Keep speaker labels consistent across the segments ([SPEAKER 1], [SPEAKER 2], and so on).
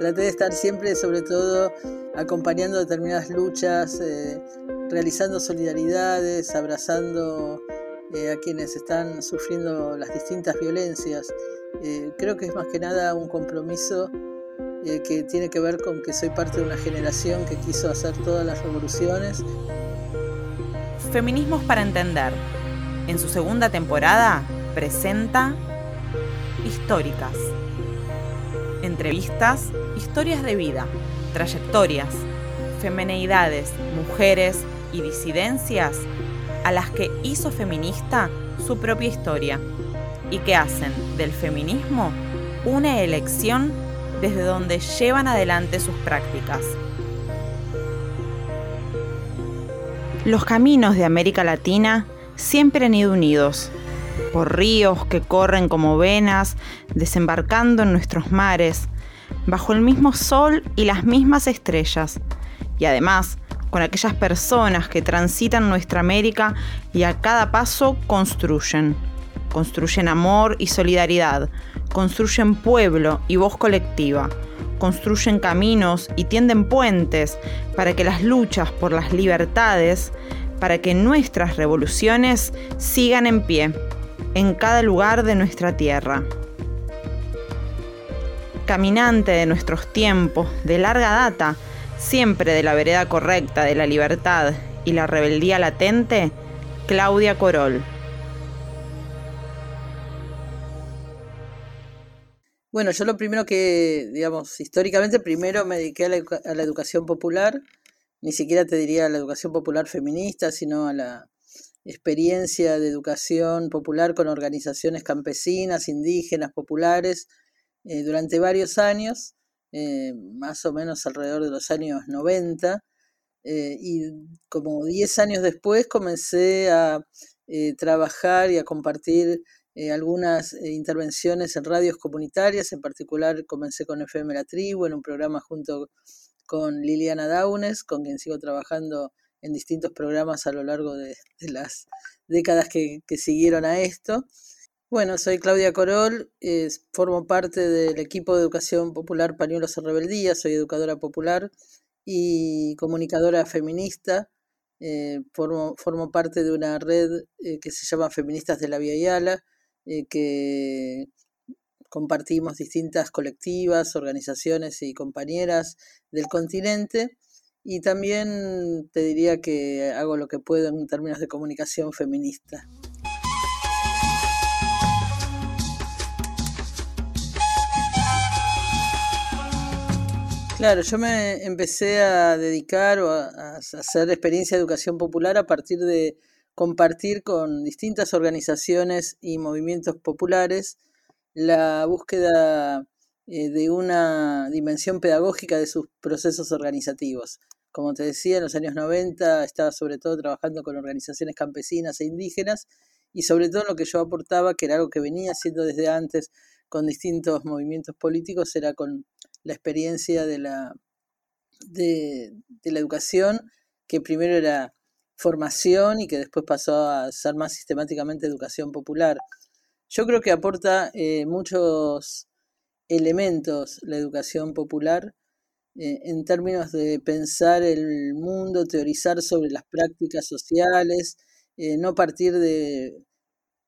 [SPEAKER 1] traté de estar siempre, sobre todo, acompañando determinadas luchas, eh, realizando solidaridades, abrazando eh, a quienes están sufriendo las distintas violencias. Eh, creo que es más que nada un compromiso que tiene que ver con que soy parte de una generación que quiso hacer todas las revoluciones.
[SPEAKER 2] Feminismos para Entender. En su segunda temporada presenta Históricas. Entrevistas, historias de vida, trayectorias, femeneidades, mujeres y disidencias a las que hizo feminista su propia historia y que hacen del feminismo una elección desde donde llevan adelante sus prácticas. Los caminos de América Latina siempre han ido unidos, por ríos que corren como venas, desembarcando en nuestros mares, bajo el mismo sol y las mismas estrellas, y además con aquellas personas que transitan nuestra América y a cada paso construyen. Construyen amor y solidaridad, construyen pueblo y voz colectiva, construyen caminos y tienden puentes para que las luchas por las libertades, para que nuestras revoluciones sigan en pie en cada lugar de nuestra tierra. Caminante de nuestros tiempos, de larga data, siempre de la vereda correcta de la libertad y la rebeldía latente, Claudia Corol.
[SPEAKER 1] Bueno, yo lo primero que, digamos, históricamente primero me dediqué a la, a la, educación popular, ni siquiera te diría a la educación popular feminista, sino a la experiencia de educación popular con organizaciones campesinas, indígenas, populares, eh, durante varios años, eh, más o menos alrededor de los años 90, eh, y como 10 años después comencé a trabajar y a compartir algunas intervenciones en radios comunitarias, en particular comencé con FM La Tribu, en un programa junto con Liliana Daunes, con quien sigo trabajando en distintos programas a lo largo de, las décadas que, siguieron a esto. Bueno, soy Claudia Corol, formo parte del equipo de educación popular Pañuelos en Rebeldía, soy educadora popular y comunicadora feminista. Eh, formo, formo, parte de una red eh, que se llama Feministas de la Vía Yala, eh, que compartimos distintas colectivas, organizaciones y compañeras del continente y también te diría que hago lo que puedo en términos de comunicación feminista. Claro, yo me empecé a dedicar o a, hacer experiencia de educación popular a partir de compartir con distintas organizaciones y movimientos populares la búsqueda eh, de una dimensión pedagógica de sus procesos organizativos. Como te decía, en los años 90 estaba sobre todo trabajando con organizaciones campesinas e indígenas y sobre todo lo que yo aportaba, que era algo que venía haciendo desde antes con distintos movimientos políticos, era con la experiencia de la, de, de la educación, que primero era formación y que después pasó a ser más sistemáticamente educación popular. Yo creo que aporta eh, muchos elementos la educación popular eh, en términos de pensar el mundo, teorizar sobre las prácticas sociales, eh, no partir de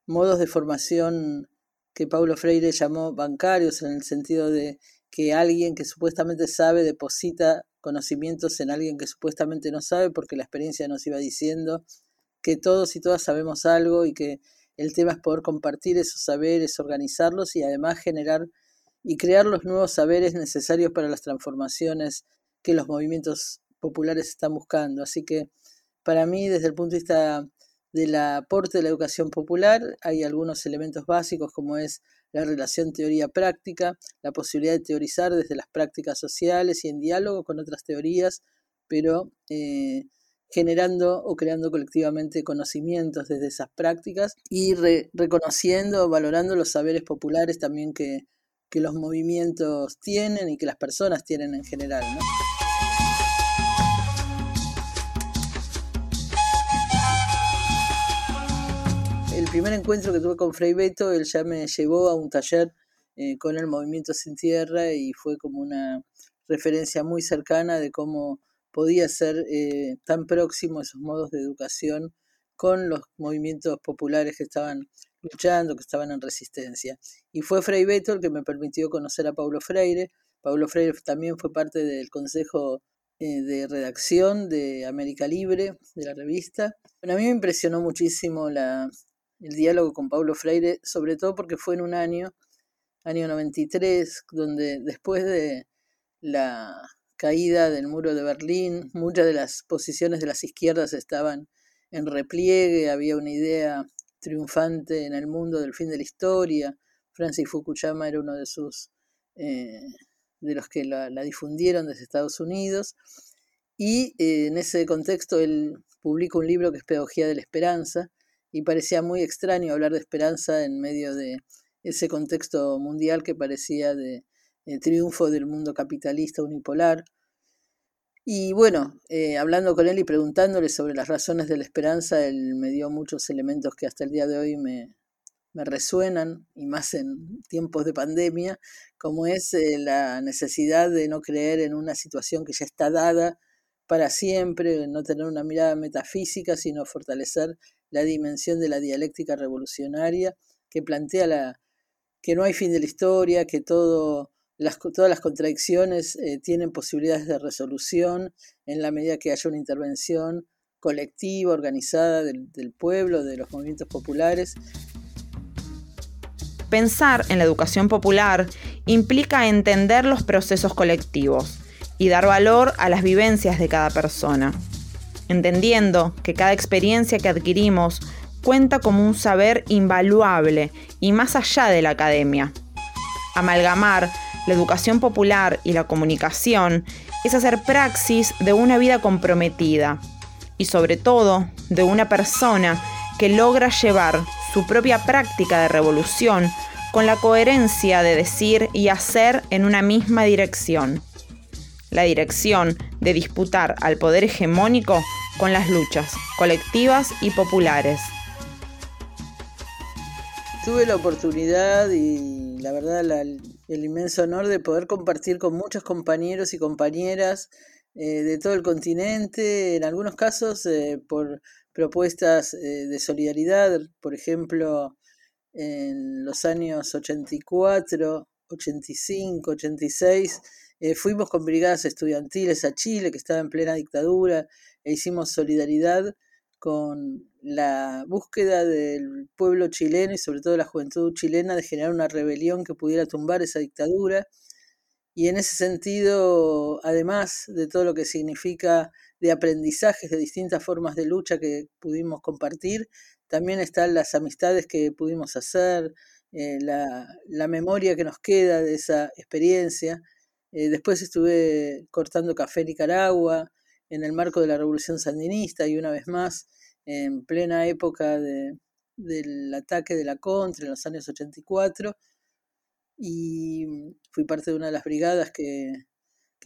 [SPEAKER 1] modos de formación que Paulo Freire llamó bancarios, en el sentido de que alguien que supuestamente sabe deposita conocimientos en alguien que supuestamente no sabe, porque la experiencia nos iba diciendo que todos y todas sabemos algo y que el tema es poder compartir esos saberes, organizarlos y además generar y crear los nuevos saberes necesarios para las transformaciones que los movimientos populares están buscando. Así que para mí, desde el punto de vista del aporte de la educación popular, hay algunos elementos básicos como es la relación teoría-práctica, la posibilidad de teorizar desde las prácticas sociales y en diálogo con otras teorías, pero eh, generando o creando colectivamente conocimientos desde esas prácticas y reconociendo, valorando los saberes populares también que, que los movimientos tienen y que las personas tienen en general. Primer encuentro que tuve con Frei Beto, él ya me llevó a un taller eh, con el movimiento sin tierra y fue como una referencia muy cercana de cómo podía ser eh, tan próximo esos modos de educación con los movimientos populares que estaban luchando, que estaban en resistencia. Y fue Frei Beto el que me permitió conocer a Paulo Freire. Paulo Freire también fue parte del consejo eh, de redacción de América Libre, de la revista. Bueno, a mí me impresionó muchísimo la, el diálogo con Paulo Freire, sobre todo porque fue en un año, año 93, donde después de la caída del muro de Berlín, muchas de las posiciones de las izquierdas estaban en repliegue, había una idea triunfante en el mundo del fin de la historia. Francis Fukuyama era uno de sus eh, de los que la, difundieron desde Estados Unidos. Y eh, en ese contexto él publica un libro que es Pedagogía de la Esperanza, y parecía muy extraño hablar de esperanza en medio de ese contexto mundial que parecía de, triunfo del mundo capitalista unipolar. Y bueno, eh, hablando con él y preguntándole sobre las razones de la esperanza, él me dio muchos elementos que hasta el día de hoy me, me resuenan, y más en tiempos de pandemia, como es eh, la necesidad de no creer en una situación que ya está dada para siempre, no tener una mirada metafísica, sino fortalecer la dimensión de la dialéctica revolucionaria que plantea la, que no hay fin de la historia, que todo las, todas las contradicciones eh, tienen posibilidades de resolución en la medida que haya una intervención colectiva, organizada del, del pueblo, de los movimientos populares.
[SPEAKER 2] Pensar en la educación popular implica entender los procesos colectivos y dar valor a las vivencias de cada persona, entendiendo que cada experiencia que adquirimos cuenta como un saber invaluable y más allá de la academia. Amalgamar la educación popular y la comunicación es hacer praxis de una vida comprometida y sobre todo de una persona que logra llevar su propia práctica de revolución con la coherencia de decir y hacer en una misma dirección. La dirección de disputar al poder hegemónico con las luchas colectivas y populares.
[SPEAKER 1] Tuve la oportunidad y la verdad el inmenso honor de poder compartir con muchos compañeros y compañeras eh, de todo el continente, en algunos casos eh, por propuestas eh, de solidaridad, por ejemplo, en los años 84, 85, 86, fuimos con brigadas estudiantiles a Chile, que estaba en plena dictadura, e hicimos solidaridad con la búsqueda del pueblo chileno y sobre todo la juventud chilena de generar una rebelión que pudiera tumbar esa dictadura. Y en ese sentido, además de todo lo que significa de aprendizajes de distintas formas de lucha que pudimos compartir, también están las amistades que pudimos hacer, eh, la, memoria que nos queda de esa experiencia. Eh, después estuve cortando café en Nicaragua, en el marco de la Revolución Sandinista y una vez más en plena época del ataque de la Contra en los años 84 y fui parte de una de las brigadas que,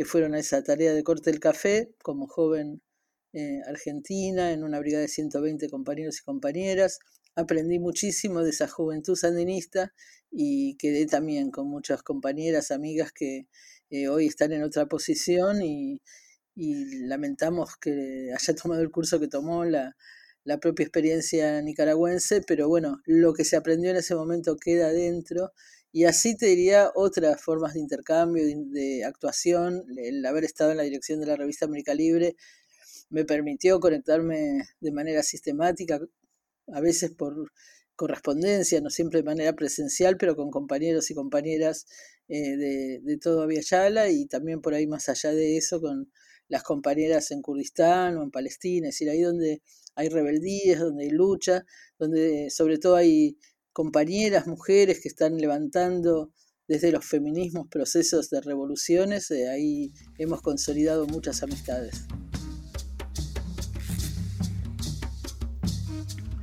[SPEAKER 1] fueron a esa tarea de corte del café como joven eh, argentina en una brigada de 120 compañeros y compañeras. Aprendí muchísimo de esa juventud sandinista y quedé también con muchas compañeras, amigas que eh, hoy están en otra posición y, y lamentamos que haya tomado el curso que tomó la, la propia experiencia nicaragüense, pero bueno, lo que se aprendió en ese momento queda dentro y así te diría otras formas de intercambio, de, actuación, el haber estado en la dirección de la revista América Libre me permitió conectarme de manera sistemática, a veces por correspondencia, no siempre de manera presencial, pero con compañeros y compañeras eh, de, de todo Yala y también por ahí más allá de eso con las compañeras en Kurdistán o en Palestina, es decir, ahí donde hay rebeldías, donde hay lucha, donde sobre todo hay compañeras, mujeres que están levantando desde los feminismos procesos de revoluciones, eh, ahí hemos consolidado muchas amistades.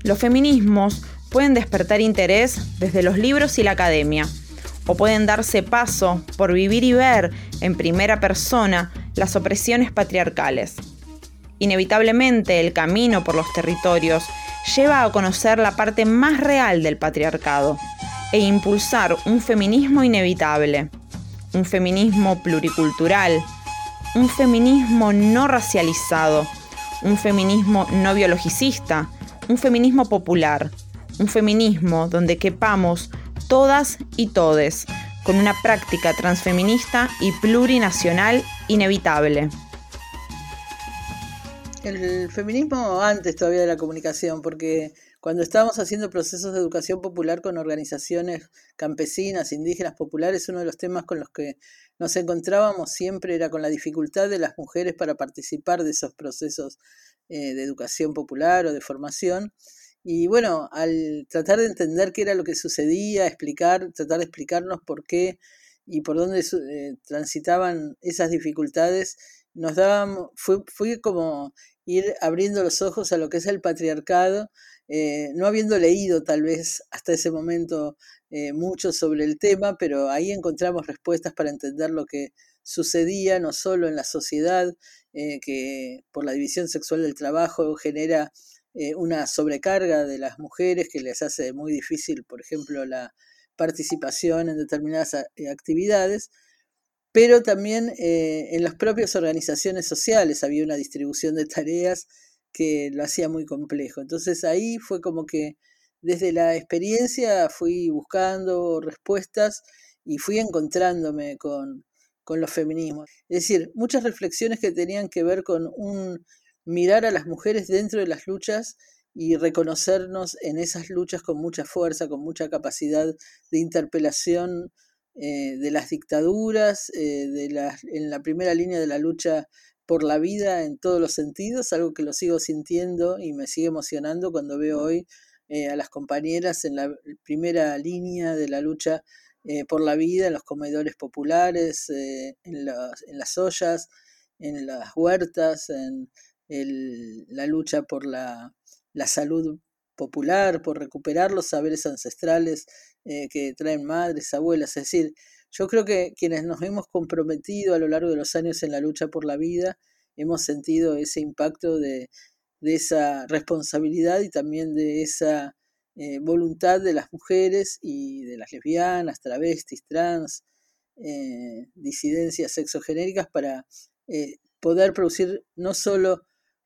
[SPEAKER 2] Los feminismos pueden despertar interés desde los libros y la academia, o pueden darse paso por vivir y ver en primera persona las opresiones patriarcales. Inevitablemente el camino por los territorios lleva a conocer la parte más real del patriarcado, e impulsar un feminismo inevitable, un feminismo pluricultural, un feminismo no racializado, un feminismo no biologicista, un feminismo popular, un feminismo donde quepamos todas y todes, con una práctica transfeminista y plurinacional inevitable.
[SPEAKER 1] El feminismo antes todavía de la comunicación, porque cuando estábamos haciendo procesos de educación popular con organizaciones campesinas, indígenas, populares, uno de los temas con los que nos encontrábamos siempre era con la dificultad de las mujeres para participar de esos procesos eh, de educación popular o de formación. Y bueno, al tratar de entender qué era lo que sucedía, explicar, tratar de explicarnos por qué y por dónde eh, transitaban esas dificultades, nos daban, fue, fue como ir abriendo los ojos a lo que es el patriarcado, eh, no habiendo leído tal vez hasta ese momento eh, mucho sobre el tema, pero ahí encontramos respuestas para entender lo que sucedía no solo en la sociedad, que por la división sexual del trabajo genera eh, una sobrecarga de las mujeres que les hace muy difícil, por ejemplo, la participación en determinadas eh, actividades, pero también eh, en las propias organizaciones sociales había una distribución de tareas que lo hacía muy complejo. Entonces ahí fue como que desde la experiencia fui buscando respuestas y fui encontrándome con, con los feminismos. Es decir, muchas reflexiones que tenían que ver con un mirar a las mujeres dentro de las luchas y reconocernos en esas luchas con mucha fuerza, con mucha capacidad de interpelación eh, de las dictaduras, eh, de en la primera línea de la lucha por la vida en todos los sentidos, algo que lo sigo sintiendo y me sigue emocionando cuando veo hoy eh, a las compañeras en la primera línea de la lucha por la vida, en los comedores populares, en, en las ollas, en las huertas, en, la lucha por la, salud popular, por recuperar los saberes ancestrales eh, que traen madres, abuelas. Es decir, yo creo que quienes nos hemos comprometido a lo largo de los años en la lucha por la vida, hemos sentido ese impacto de, esa responsabilidad y también de esa eh, voluntad de las mujeres y de las lesbianas, travestis, trans, eh, disidencias sexogenéricas para poder producir no solo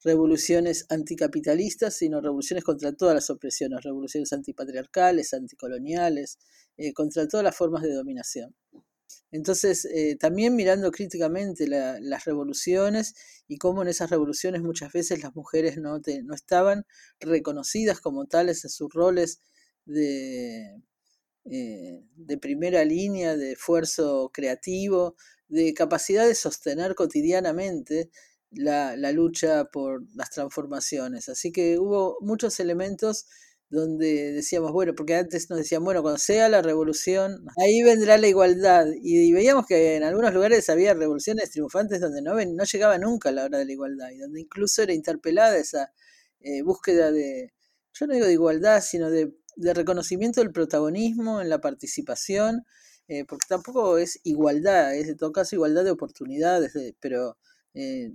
[SPEAKER 1] revoluciones anticapitalistas, sino revoluciones contra todas las opresiones, revoluciones antipatriarcales, anticoloniales, eh, contra todas las formas de dominación. Entonces, eh, también mirando críticamente las revoluciones y cómo en esas revoluciones muchas veces las mujeres no, estaban reconocidas como tales en sus roles eh, de primera línea, de esfuerzo creativo, de capacidad de sostener cotidianamente la, la, lucha por las transformaciones. Así que hubo muchos elementos donde decíamos, bueno, porque antes nos decían, bueno, cuando sea la revolución, ahí vendrá la igualdad. Y, veíamos que en algunos lugares había revoluciones triunfantes donde no, ven, no llegaba nunca la hora de la igualdad y donde incluso era interpelada esa eh, búsqueda de, yo no digo de igualdad, sino de, de reconocimiento del protagonismo en la participación, eh, porque tampoco es igualdad, es en todo caso igualdad de oportunidades, pero eh,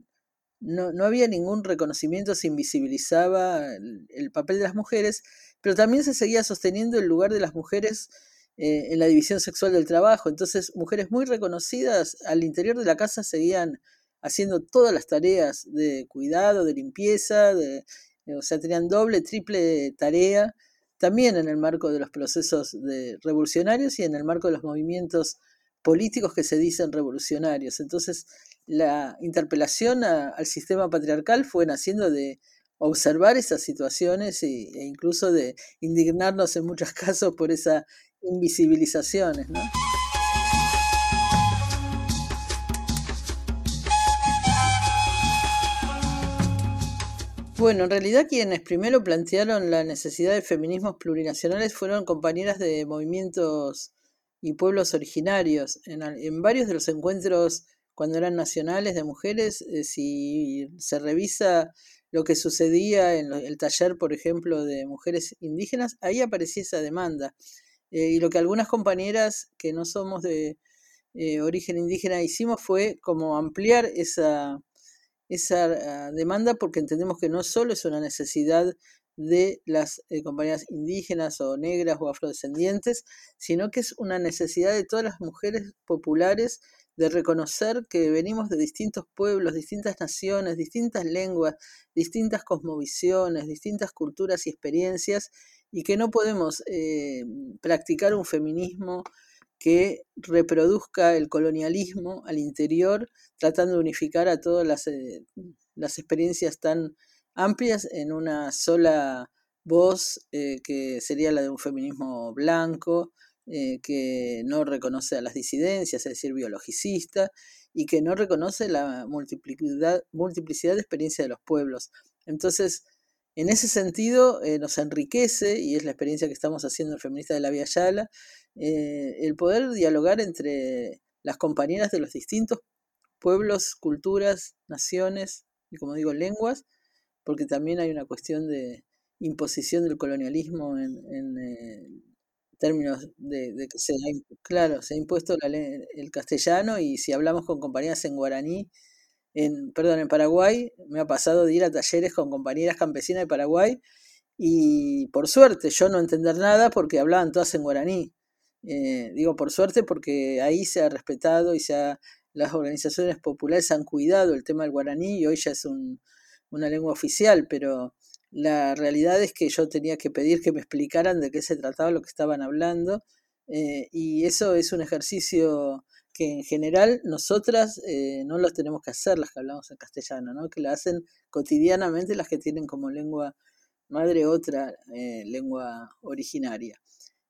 [SPEAKER 1] no, no, había ningún reconocimiento, se invisibilizaba el, papel de las mujeres, pero también se seguía sosteniendo el lugar de las mujeres eh, en la división sexual del trabajo. Entonces, mujeres muy reconocidas al interior de la casa seguían haciendo todas las tareas de cuidado, de limpieza, de, o sea, tenían doble, triple tarea, también en el marco de los procesos de revolucionarios y en el marco de los movimientos políticos que se dicen revolucionarios. Entonces, la interpelación al sistema patriarcal fue naciendo de observar esas situaciones e, incluso de indignarnos en muchos casos por esas invisibilizaciones. Bueno, en realidad quienes primero plantearon la necesidad de feminismos plurinacionales fueron compañeras de movimientos y pueblos originarios. En, varios de los encuentros cuando eran nacionales de mujeres, eh, si se revisa lo que sucedía en el taller, por ejemplo, de mujeres indígenas, ahí aparecía esa demanda. Eh, y lo que algunas compañeras que no somos de eh, origen indígena hicimos fue como ampliar esa, esa ah, demanda porque entendemos que no solo es una necesidad de las eh, compañías indígenas o negras o afrodescendientes, sino que es una necesidad de todas las mujeres populares de reconocer que venimos de distintos pueblos, distintas naciones, distintas lenguas, distintas cosmovisiones, distintas culturas y experiencias, y que no podemos eh, practicar un feminismo que reproduzca el colonialismo al interior, tratando de unificar a todas las, eh, las experiencias tan amplias en una sola voz, eh, que sería la de un feminismo blanco, eh, que no reconoce a las disidencias, es decir, biologicista, y que no reconoce la multiplicidad, multiplicidad de experiencias de los pueblos. Entonces, en ese sentido, eh, nos enriquece, y es la experiencia que estamos haciendo el feminista de la Vía Yala, el poder dialogar entre las compañeras de los distintos pueblos, culturas, naciones y, como digo, lenguas, porque también hay una cuestión de imposición del colonialismo en, eh, términos de, que se ha, claro, se ha impuesto la el castellano y si hablamos con compañeras en guaraní, en, perdón, en Paraguay, me ha pasado de ir a talleres con compañeras campesinas de Paraguay y por suerte yo no entender nada porque hablaban todas en guaraní. Eh, digo por suerte porque ahí se ha respetado y se ha, las organizaciones populares han cuidado el tema del guaraní y hoy ya es un, una lengua oficial, pero la realidad es que yo tenía que pedir que me explicaran de qué se trataba lo que estaban hablando eh, y eso es un ejercicio que en general nosotras eh, no lo tenemos que hacer las que hablamos en castellano, ¿no? que lo hacen cotidianamente las que tienen como lengua madre otra eh, lengua originaria.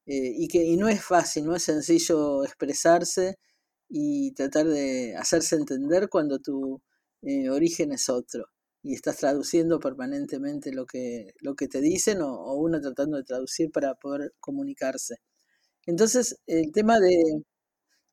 [SPEAKER 1] y que y no es fácil, no es sencillo expresarse y tratar de hacerse entender cuando tu origen es otro y estás traduciendo permanentemente lo que, lo que te dicen o, uno tratando de traducir para poder comunicarse. Entonces, el tema de,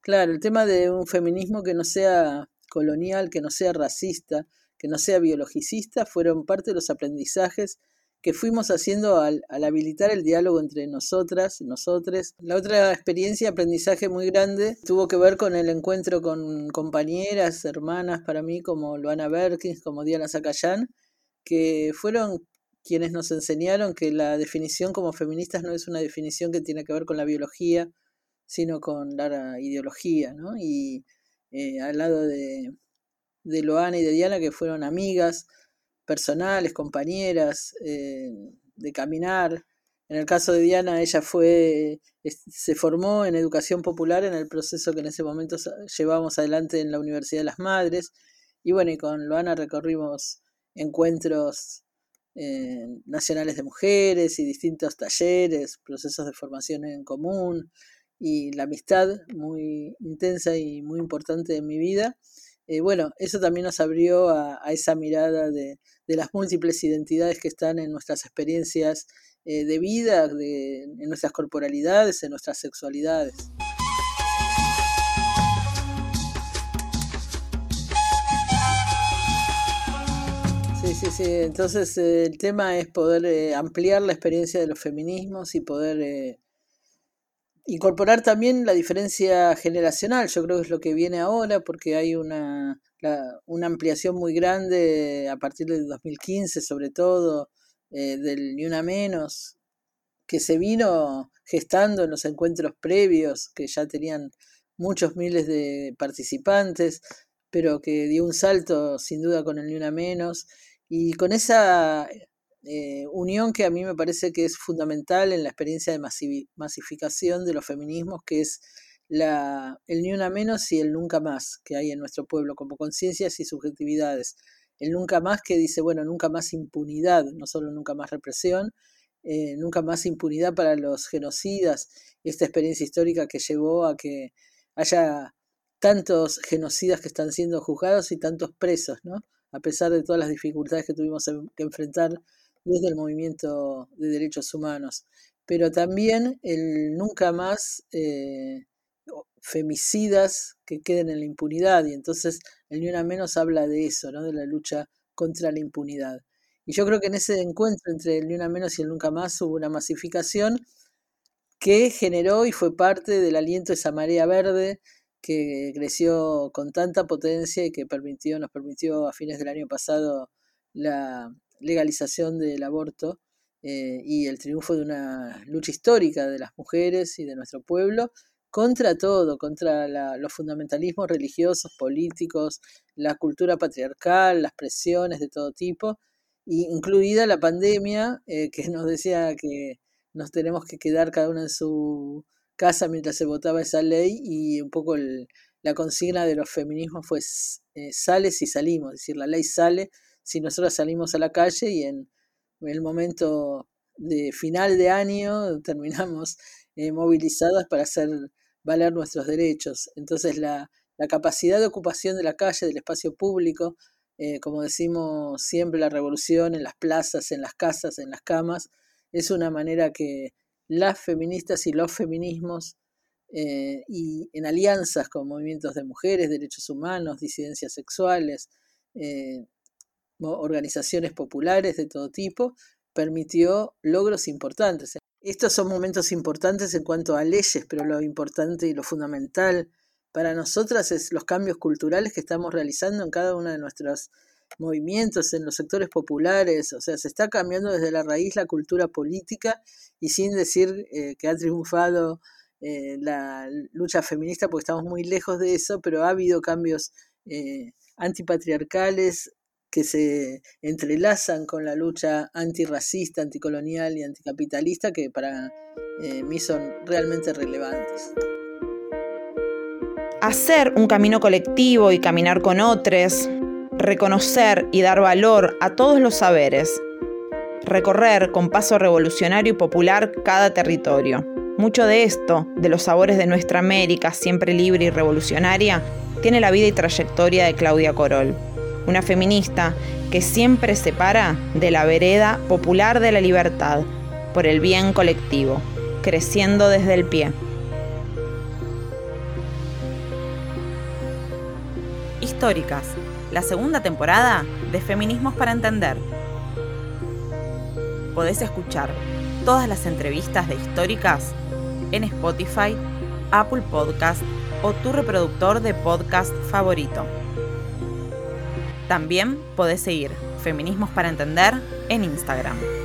[SPEAKER 1] claro, el tema de un feminismo que no sea colonial, que no sea racista, que no sea biologicista, fueron parte de los aprendizajes que fuimos haciendo al, habilitar el diálogo entre nosotras, nosotres. La otra experiencia, aprendizaje muy grande, tuvo que ver con el encuentro con compañeras, hermanas para mí, como Luana Berkins, como Diana Zacayán, que fueron quienes nos enseñaron que la definición como feministas no es una definición que tiene que ver con la biología, sino con la ideología, ¿no? Y eh, al lado de, de Loana y de Diana, que fueron amigas, personales, compañeras, eh, de caminar. En el caso de Diana, ella fue, se formó en educación popular en el proceso que en ese momento llevamos adelante en la Universidad de las Madres. Y bueno, y con Loana recorrimos encuentros eh, nacionales de mujeres y distintos talleres, procesos de formación en común y la amistad muy intensa y muy importante en mi vida. Eh, bueno, eso también nos abrió a, esa mirada de, las múltiples identidades que están en nuestras experiencias eh, de vida, en nuestras corporalidades, en nuestras sexualidades. Sí, sí, sí. Entonces eh, el tema es poder ampliar la experiencia de los feminismos y poder incorporar también la diferencia generacional, yo creo que es lo que viene ahora, porque hay una, una ampliación muy grande a partir del 2015, sobre todo, eh, del Ni Una Menos, que se vino gestando en los encuentros previos, que ya tenían muchos miles de participantes, pero que dio un salto sin duda con el Ni Una Menos, y con esa eh, unión que a mí me parece que es fundamental en la experiencia de masificación de los feminismos, que es la, el ni una menos y el nunca más que hay en nuestro pueblo, como conciencias y subjetividades. El nunca más que dice, bueno, nunca más impunidad, no solo nunca más represión, eh, nunca más impunidad para los genocidas, esta experiencia histórica que llevó a que haya tantos genocidas que están siendo juzgados y tantos presos, ¿no? A pesar de todas las dificultades que tuvimos que enfrentar desde el movimiento de derechos humanos, pero también el nunca más eh, femicidas que queden en la impunidad, y entonces el Ni Una Menos habla de eso, ¿no? de la lucha contra la impunidad. Y yo creo que en ese encuentro entre el Ni Una Menos y el Nunca Más hubo una masificación que generó y fue parte del aliento de esa marea verde que creció con tanta potencia y que permitió, nos permitió a fines del año pasado la legalización del aborto eh, y el triunfo de una lucha histórica de las mujeres y de nuestro pueblo contra todo, contra los fundamentalismos religiosos, políticos, la cultura patriarcal, las presiones de todo tipo, incluida la pandemia, eh, que nos decía que nos tenemos que quedar cada uno en su casa mientras se votaba esa ley y un poco la consigna de los feminismos fue eh, sale si salimos, es decir, la ley sale si nosotros salimos a la calle y en el momento de final de año terminamos eh, movilizadas para hacer valer nuestros derechos. Entonces la, capacidad de ocupación de la calle, del espacio público, eh, como decimos siempre, la revolución en las plazas, en las casas, en las camas, es una manera que las feministas y los feminismos eh, y en alianzas con movimientos de mujeres, derechos humanos, disidencias sexuales, organizaciones populares de todo tipo, permitió logros importantes. Estos son momentos importantes en cuanto a leyes, pero lo importante y lo fundamental para nosotras es los cambios culturales que estamos realizando en cada uno de nuestros movimientos, en los sectores populares, o sea, se está cambiando desde la raíz la cultura política y sin decir eh, que ha triunfado eh, la lucha feminista, porque estamos muy lejos de eso, pero ha habido cambios eh, antipatriarcales, que se entrelazan con la lucha antirracista, anticolonial y anticapitalista que para eh, mí son realmente relevantes.
[SPEAKER 2] Hacer un camino colectivo y caminar con otros, reconocer y dar valor a todos los saberes, recorrer con paso revolucionario y popular cada territorio. Mucho de esto, de los sabores de nuestra América siempre libre y revolucionaria, tiene la vida y trayectoria de Claudia Corol una feminista que siempre se para de la vereda popular de la libertad, por el bien colectivo, creciendo desde el pie. Históricas, la segunda temporada de Feminismos para Entender. Podés escuchar todas las entrevistas de Históricas en Spotify, Apple Podcast o tu reproductor de podcast favorito. También podés seguir Feminismos para Entender en Instagram.